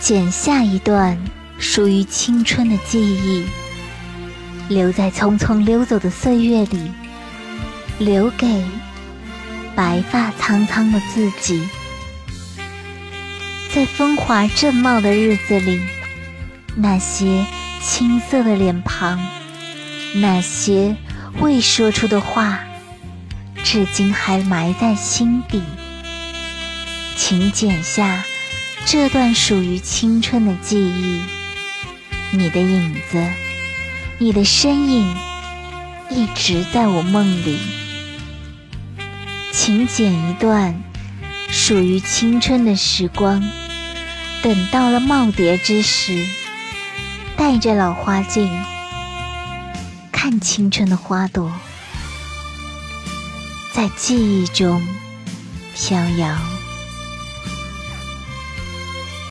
剪下一段属于青春的记忆，留在匆匆溜走的岁月里，留给白发苍苍的自己。在风华正茂的日子里，那些青涩的脸庞，那些未说出的话，至今还埋在心底。请剪下这段属于青春的记忆，你的影子，你的身影，一直在我梦里。请剪一段属于青春的时光。等到了耄耋之时，戴着老花镜，看青春的花朵，在记忆中飘摇。